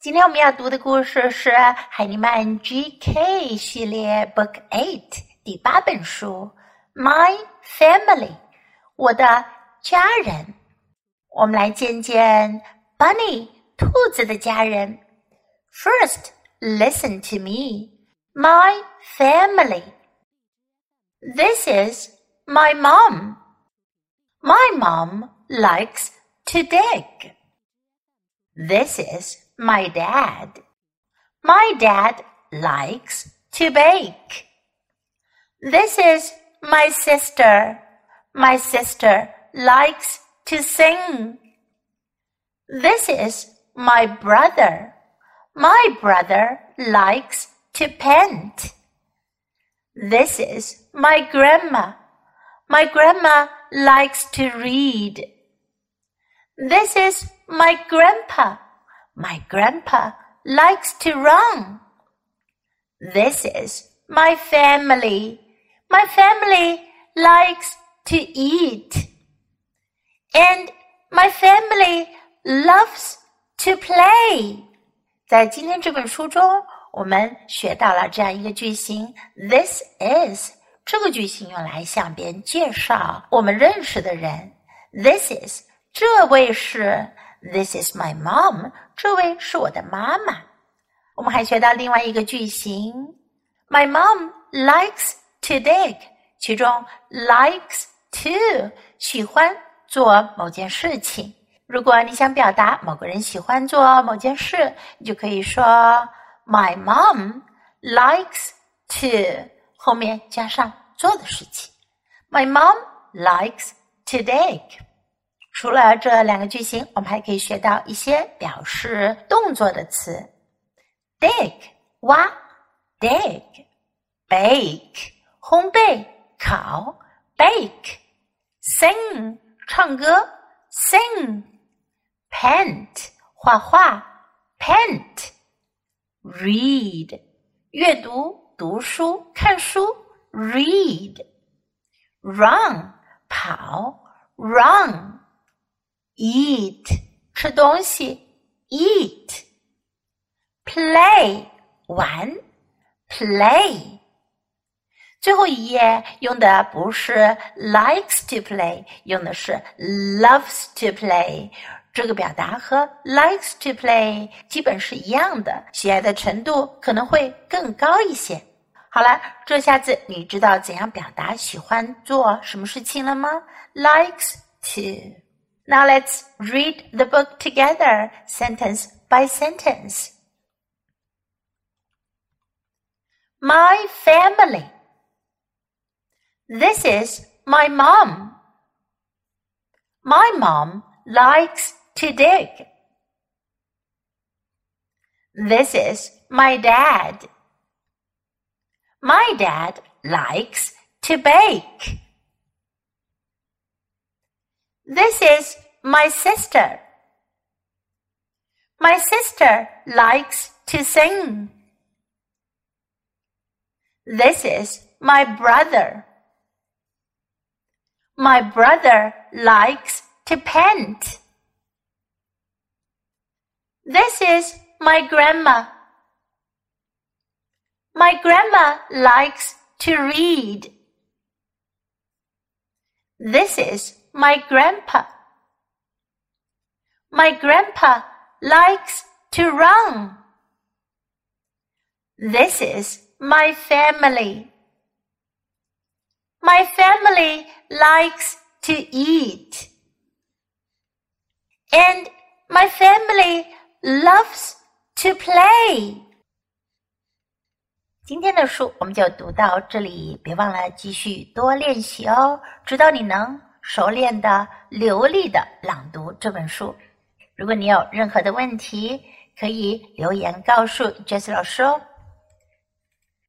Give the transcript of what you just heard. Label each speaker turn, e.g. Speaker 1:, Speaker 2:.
Speaker 1: 今天我们要读的故事是海尼曼 GK 系列 Book Eight 第八本书《My Family》我的家人。我们来见见 Bunny 兔子的家人。First, listen to me. My family. This is my mom. My mom likes to dig. This is my dad. My dad likes to bake. This is my sister. My sister likes to sing. This is my brother. My brother likes to paint. This is my grandma. My grandma likes to read. This is my grandpa. My grandpa likes to run. This is my family. My family likes to eat. And my family loves to play. 在今天这本书中，我们学到了这样一个句型：This is。这个句型用来向别人介绍我们认识的人。This is，这位是。 This is my mom。这位是我的妈妈。我们还学到另外一个句型：My mom likes to dig。其中 likes to 喜欢做某件事情。如果你想表达某个人喜欢做某件事，你就可以说 My mom likes to 后面加上做的事情。My mom likes to dig。除了这两个句型，我们还可以学到一些表示动作的词：dig 挖，dig；bake 烘焙烤；bake；sing 唱歌；sing；paint 画画；paint；read 阅读读书看书；read；run 跑；run。Eat 吃东西，eat。play 玩，play。最后一页用的不是 likes to play，用的是 loves to play。这个表达和 likes to play 基本是一样的，喜爱的程度可能会更高一些。好了，这下子你知道怎样表达喜欢做什么事情了吗？likes to。Now let's read the book together, sentence by sentence. My family. This is my mom. My mom likes to dig. This is my dad. My dad likes to bake. This is my sister. My sister likes to sing. This is my brother. My brother likes to paint. This is my grandma. My grandma likes to read. This is my grandpa. My grandpa likes to run. This is my family. My family likes to eat. And my family loves to play. 今天的书我们就读到这里，别忘了继续多练习哦，直到你能 熟练的、流利的朗读这本书。如果你有任何的问题，可以留言告诉 Jess 老师哦。